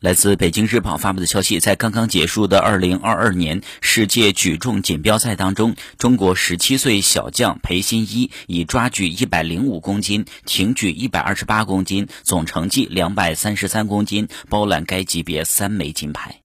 来自《北京日报》发布的消息，在刚刚结束的2022年世界举重锦标赛当中，中国十七岁小将裴鑫一以抓举一百零五公斤、挺举一百二十八公斤、总成绩两百三十三公斤，包揽该级别三枚金牌。